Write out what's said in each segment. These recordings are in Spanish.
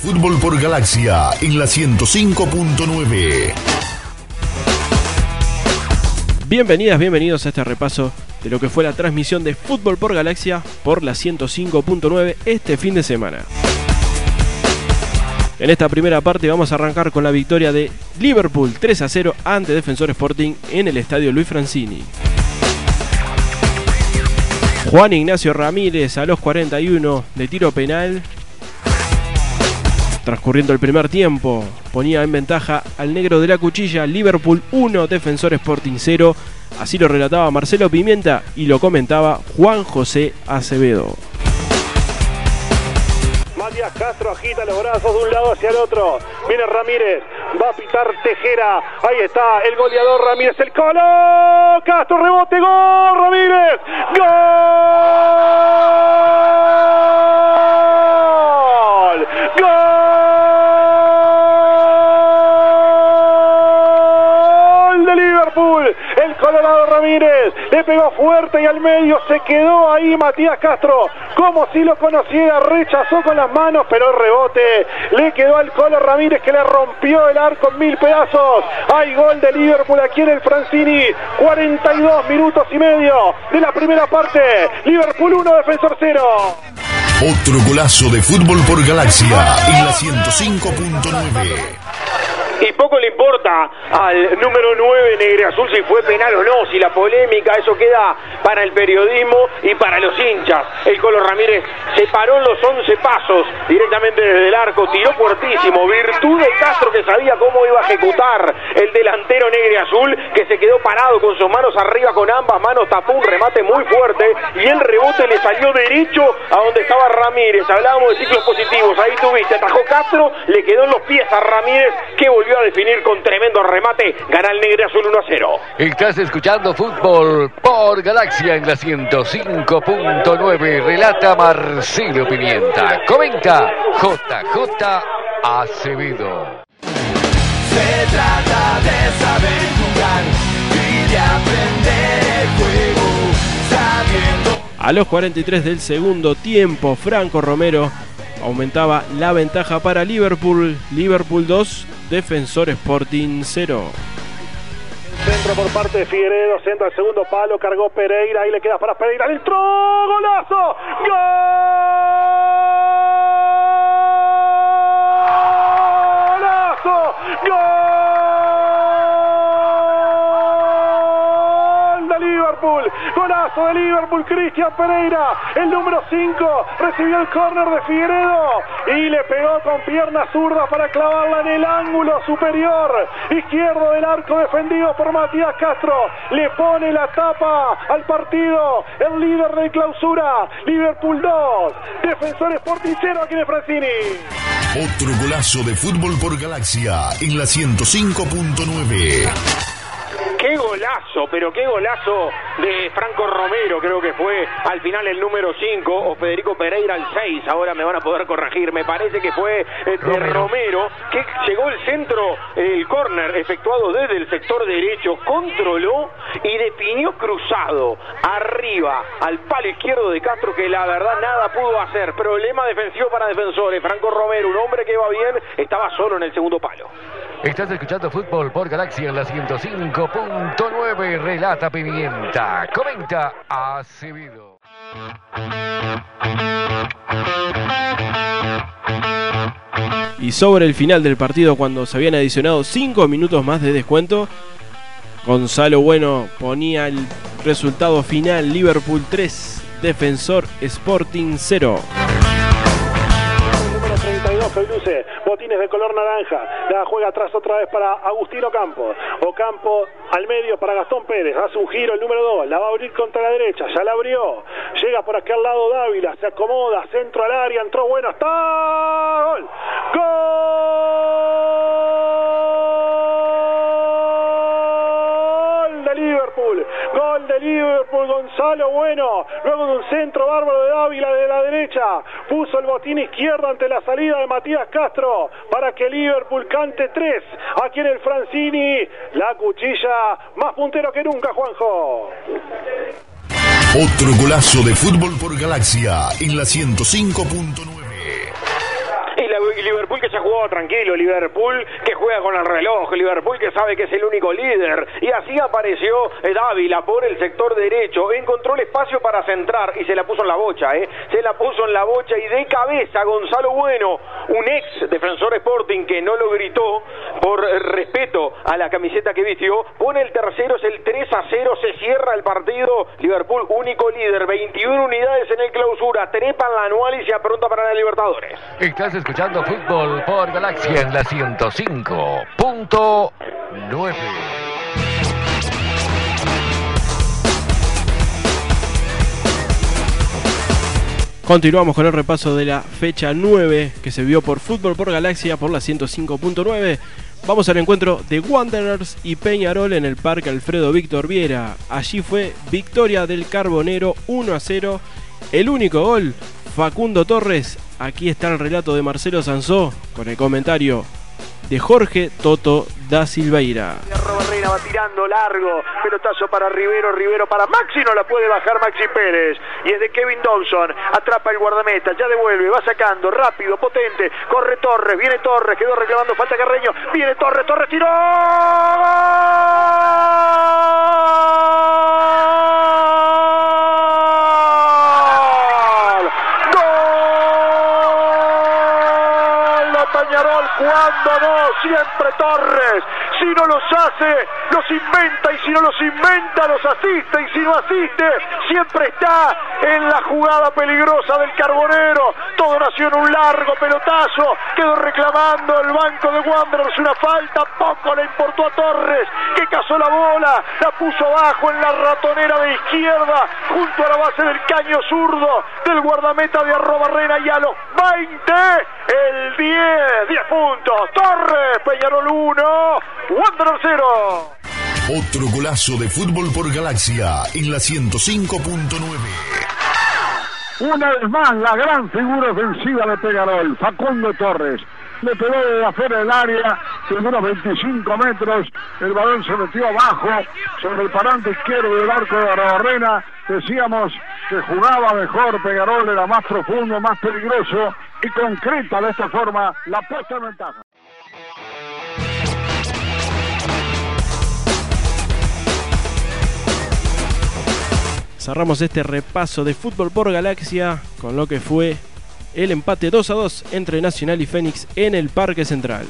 Fútbol por Galaxia en la 105.9. Bienvenidas, bienvenidos a este repaso de lo que fue la transmisión de Fútbol por Galaxia por la 105.9 este fin de semana. En esta primera parte vamos a arrancar con la victoria de Liverpool 3 a 0 ante Defensor Sporting en el estadio Luis Francini. Juan Ignacio Ramírez a los 41 de tiro penal. Transcurriendo el primer tiempo, ponía en ventaja al negro de la cuchilla Liverpool 1, Defensor Sporting 0. Así lo relataba Marcelo Pimienta y lo comentaba Juan José Acevedo. Matías Castro agita los brazos de un lado hacia el otro. Viene Ramírez, va a pitar Tejera. Ahí está el goleador Ramírez, el colo. Castro rebote, gol Ramírez. Gol. Le pegó fuerte y al medio se quedó ahí Matías Castro. Como si lo conociera, rechazó con las manos, pero rebote le quedó al Colo Ramírez que le rompió el arco en mil pedazos. Hay gol de Liverpool aquí en el Francini. 42 minutos y medio de la primera parte. Liverpool 1, defensor 0. Otro golazo de Fútbol por Galaxia en la 105.9. Al número 9 Negre Azul si fue penal o no, si la polémica, eso queda para el periodismo y para los hinchas. El Colo Ramírez se paró en los 11 pasos directamente desde el arco, tiró fuertísimo, virtud de Castro que sabía cómo iba a ejecutar el delantero Negre Azul que se quedó parado con sus manos arriba con ambas manos, tapó un remate muy fuerte y el rebote le salió derecho a donde estaba Ramírez. Hablábamos de ciclos positivos, ahí tuviste, atajó Castro, le quedó en los pies a Ramírez que volvió a definir con tremendo remate. Gana el Negre Azul 1 a 0. Estás escuchando fútbol por Galaxia en la 105.9. Relata Marcelo Pimienta. Comenta JJ Acevedo. Se trata de saber jugar y de aprender el juego, sabiendo A los 43 del segundo tiempo, Franco Romero aumentaba la ventaja para Liverpool. Liverpool 2, Defensor Sporting 0. Centro por parte de Figueredo, centro al segundo palo, cargó Pereira, ahí le queda para Pereira, entró, golazo, golazo, Golazo de Liverpool, Cristian Pereira, el número 5, recibió el córner de Figueredo y le pegó con pierna zurda para clavarla en el ángulo superior izquierdo del arco defendido por Matías Castro. Le pone la tapa al partido el líder de clausura, Liverpool 2, Defensor Sporting 0 aquí de Francini. Otro golazo de Fútbol por Galaxia en la 105.9. Qué golazo, pero qué golazo de Franco Romero, creo que fue al final el número 5 o Federico Pereira el 6, ahora me van a poder corregir, me parece que fue eh, de Romero, que llegó el centro, el córner efectuado desde el sector derecho, controló y definió cruzado arriba al palo izquierdo de Castro que la verdad nada pudo hacer, problema defensivo para defensores, Franco Romero, un hombre que va bien, estaba solo en el segundo palo. Estás escuchando fútbol por Galaxia en la 105.9. Relata Pimienta. Comenta Acevedo. Y sobre el final del partido, cuando se habían adicionado 5 minutos más de descuento, Gonzalo Bueno ponía el resultado final: Liverpool 3, Defensor Sporting 0. 32 que luce botines de color naranja. La juega atrás otra vez para Agustino Ocampo. Ocampo al medio para Gastón Pérez. Hace un giro el número 2. La va a abrir contra la derecha. Ya la abrió. Llega por aquí al lado Dávila. Se acomoda. Centro al área. Entró bueno. Está. Gol. Gol de Liverpool. Gol de Liverpool. Gonzalo Bueno. Luego de un centro bárbaro de Dávila de la derecha. Puso el botín izquierdo ante la salida de Matías Castro para que Liverpool cante 3 aquí en el Francini. La cuchilla más puntero que nunca, Juanjo. Otro golazo de Fútbol por Galaxia en la 105.9. Liverpool que se ha jugado tranquilo, Liverpool que juega con el reloj, Liverpool que sabe que es el único líder. Y así apareció eh, Dávila por el sector derecho, encontró el espacio para centrar y se la puso en la bocha, ¿eh? Se la puso en la bocha y de cabeza Gonzalo Bueno, un ex defensor Sporting que no lo gritó por respeto a la camiseta que vistió, pone el tercero, es el 3 a 0, se cierra el partido, Liverpool único líder, 21 unidades en el clausura, trepa la anual y se apronta para la Libertadores. Estás escuchando Fútbol por Galaxia en la 105.9. Continuamos con el repaso de la fecha 9 que se vio por Fútbol por Galaxia por la 105.9. Vamos al encuentro de Wanderers y Peñarol en el Parque Alfredo Víctor Viera. Allí fue victoria del Carbonero 1 a 0. El único gol, Facundo Torres. Aquí está el relato de Marcelo Sansó con el comentario de Jorge Toto da Silveira. Barrena va tirando largo, pelotazo para Rivero, Rivero para Maxi, no la puede bajar Maxi Pérez. Y es de Kevin Dawson, atrapa el guardameta, ya devuelve, va sacando, rápido, potente, corre Torres, viene Torres, quedó reclamando falta Carreño, viene Torres, Torres tiró. Peñarol, cuando no, siempre Torres. Si no los hace, los inventa y si no los inventa, los asiste y si no asiste, siempre está en la jugada peligrosa del Carbonero. Todo nació en un largo pelotazo, quedó reclamando el banco de Wanderers una falta, poco le importó a Torres, que cazó la bola, la puso abajo en la ratonera de izquierda, junto a la base del caño zurdo del guardameta de Arrobarrena y a los 20, el 10, 10 puntos, Torres, Peñarol 1, Wanderers 0. Otro golazo de fútbol por Galaxia en la 105.9. Una vez más, la gran figura ofensiva de Peñarol, Facundo Torres. Le pegó de afuera del área, de unos 25 metros. El balón se metió abajo, sobre el parante izquierdo del arco de Barrena. Decíamos que jugaba mejor, Peñarol era más profundo, más peligroso y concreta de esta forma la puesta en ventaja. Cerramos este repaso de fútbol por Galaxia con lo que fue el empate 2 a 2 entre Nacional y Fénix en el Parque Central.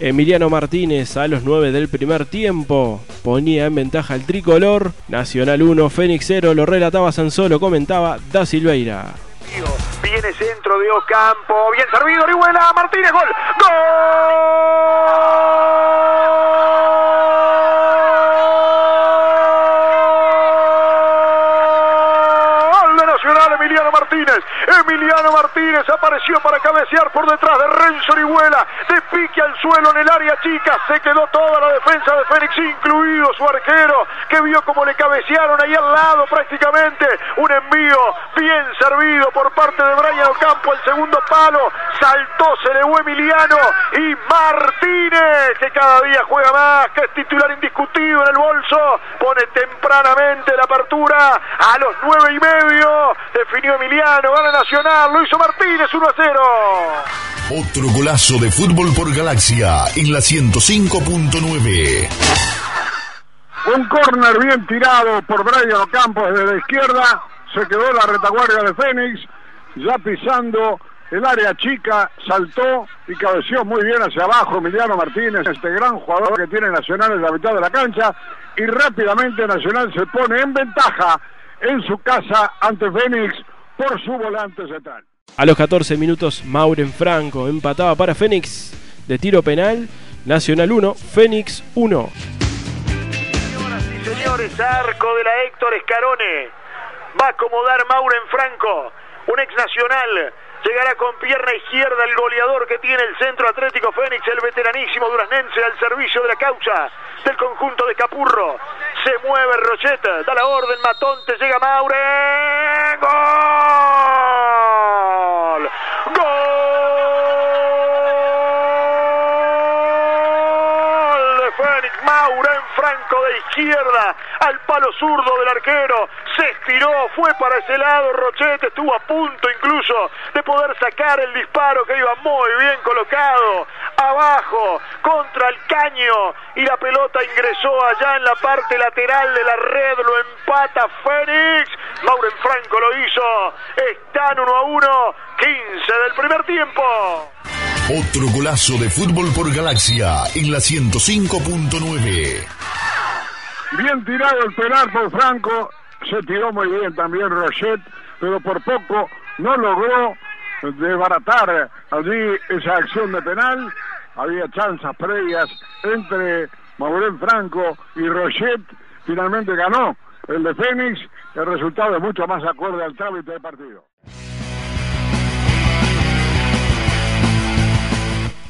Emiliano Martínez a los 9 del primer tiempo ponía en ventaja el tricolor. Nacional 1, Fénix 0, lo relataba Sansolo, comentaba Da Silveira. Viene centro de Ocampo, bien servido, Orihuela, Martínez, gol. ¡Gol! de Nacional, Emiliano Emiliano Martínez apareció para cabecear por detrás de Renzo Orihuela. De pique al suelo en el área chica. Se quedó toda la defensa de Fénix, incluido su arquero, que vio como le cabecearon ahí al lado prácticamente. Un envío bien servido por parte de Brian Ocampo. El segundo palo saltó, se elevó Emiliano y Martínez, que cada día juega más, que es titular indiscutido en el bolso. Pone tempranamente la apertura a los nueve y medio. Definió Emiliano, gana Nacional, lo hizo Martínez 1 a 0. Otro golazo de fútbol por Galaxia en la 105.9. Un córner bien tirado por Brian Ocampo desde la izquierda. Se quedó la retaguardia de Fénix. Ya pisando el área chica, saltó y cabeció muy bien hacia abajo Emiliano Martínez, este gran jugador que tiene Nacional en la mitad de la cancha. Y rápidamente Nacional se pone en ventaja en su casa ante Fénix por su volante central. A los 14 minutos, Mauren Franco empataba para Fénix de tiro penal. Nacional 1, Fénix 1. Señoras y señores, arco de la Héctor Escarone. Va a acomodar Mauren Franco, un ex nacional. Llegará con pierna izquierda el goleador que tiene el Centro Atlético Fénix, el veteranísimo duraznense al servicio de la causa del conjunto de Capurro. Se mueve Rocheta, da la orden, Matonte, llega Mauren. ¡Gol! ¡Gol! de Fénix, Mauren. Maurén Franco de izquierda al palo zurdo del arquero. Se estiró, fue para ese lado. Rochete estuvo a punto incluso de poder sacar el disparo que iba muy bien colocado. Abajo, contra el caño. Y la pelota ingresó allá en la parte lateral de la red. Lo empata Fénix. Maurén Franco lo hizo. Están uno a uno. 15 del primer tiempo. Otro golazo de fútbol por Galaxia en la 105.9. Bien tirado el penal por Franco, se tiró muy bien también Rochet, pero por poco no logró desbaratar allí esa acción de penal. Había chanzas previas entre Maurel Franco y Rochet. Finalmente ganó el de Fénix. El resultado es mucho más acorde al trámite del partido.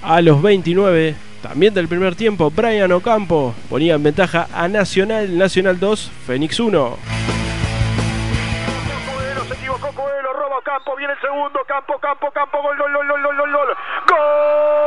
A los 29, también del primer tiempo, Brian Ocampo ponía en ventaja a Nacional, Nacional 2, Fénix 1. Coelho, se equivocó Coelho, roba Campo, viene el segundo, Campo, Campo, Campo, gol, gol, gol, gol, gol, gol, gol. ¡Gol!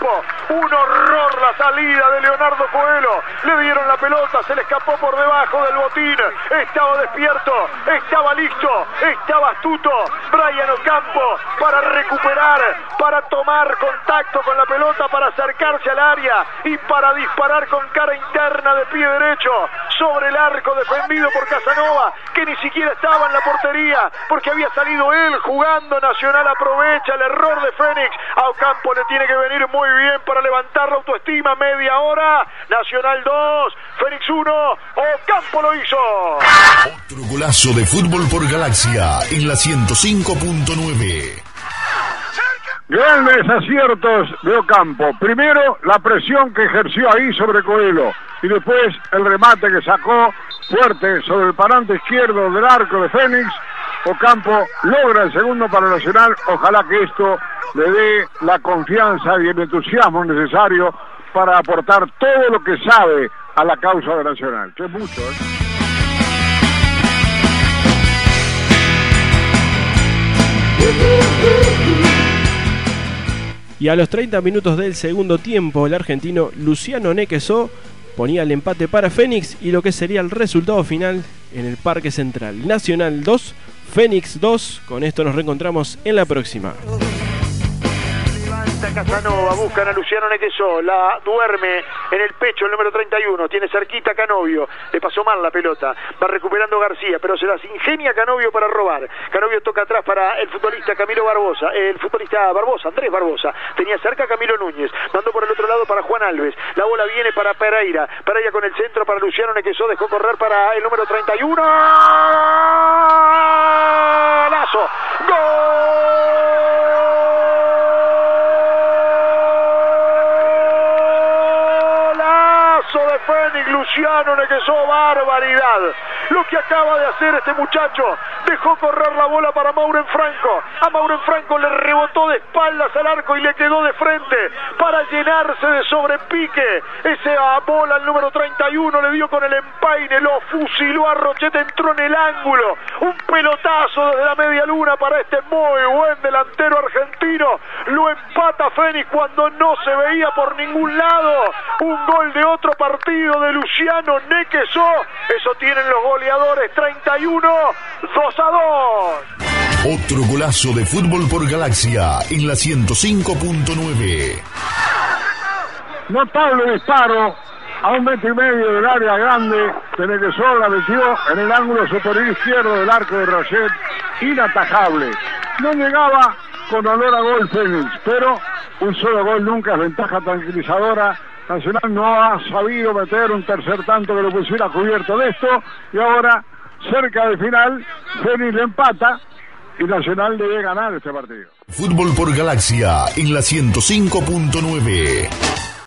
Ocampo. Un horror la salida de Leonardo Coelho. Le dieron la pelota, se le escapó por debajo del botín. Estaba despierto, estaba listo, estaba astuto. Brian Ocampo para recuperar, para tomar contacto con la pelota, para acercarse al área y para disparar con cara interna de pie derecho sobre el arco defendido por Casanova, que ni siquiera estaba en la portería porque había salido él jugando. Nacional aprovecha el error de Fénix. A Ocampo le tiene que venir muy bien para levantar la autoestima. Media hora, Nacional 2, Fénix 1, Ocampo lo hizo. Otro golazo de fútbol por Galaxia en la 105.9. Grandes aciertos de Ocampo. Primero, la presión que ejerció ahí sobre Coelho. Y después, el remate que sacó fuerte sobre el parante izquierdo del arco de Fénix. Ocampo logra el segundo para Nacional. Ojalá que esto le dé la confianza y el entusiasmo necesario para aportar todo lo que sabe a la causa de Nacional. Que es mucho, ¿eh? Y a los 30 minutos del segundo tiempo, el argentino Luciano Nequesó ponía el empate para Fénix y lo que sería el resultado final en el Parque Central. Nacional 2, Fénix 2. Con esto nos reencontramos en la próxima. Levanta Casanova, buscan a Luciano Nequesó, la duerme en el pecho el número 31, tiene cerquita Canovio, le pasó mal la pelota, va recuperando García, pero se las ingenia Canovio para robar. Canovio toca atrás para el futbolista Camilo Barbosa, el futbolista Barbosa, Andrés Barbosa, tenía cerca Camilo Núñez, mandó por el otro lado para Juan Alves, la bola viene para Pereira, Pereira con el centro para Luciano Nequesó, dejó correr para el número 31, Lazo, Golazo Luciano Nequesó, barbaridad. Lo que acaba de hacer este muchacho, dejó correr la bola para Mauren Franco. A Mauren Franco le rebotó de espaldas al arco y le quedó de frente para llenarse de sobrepique. Esa bola al número 31 le dio con el empaine, lo fusiló a Rochete, entró en el ángulo. Un pelotazo desde la media luna para este muy buen delantero argentino. Lo empata Fénix cuando no se veía por ningún lado. Un gol de otro partido de Luciano Nequesó. Eso tienen los goleadores 31, 2 a 2. Otro golazo de fútbol por Galaxia en la 105.9. Notable disparo a un metro y medio del área grande. Tenequesó la metió en el ángulo superior izquierdo del arco de Rochet. Inatajable. No llegaba con olor a gol Fénix, pero un solo gol nunca es ventaja tranquilizadora. Nacional no ha sabido meter un tercer tanto que lo pusiera cubierto de esto. Y ahora, cerca del final, Fénix le empata y Nacional debe ganar este partido. Fútbol por Galaxia en la 105.9.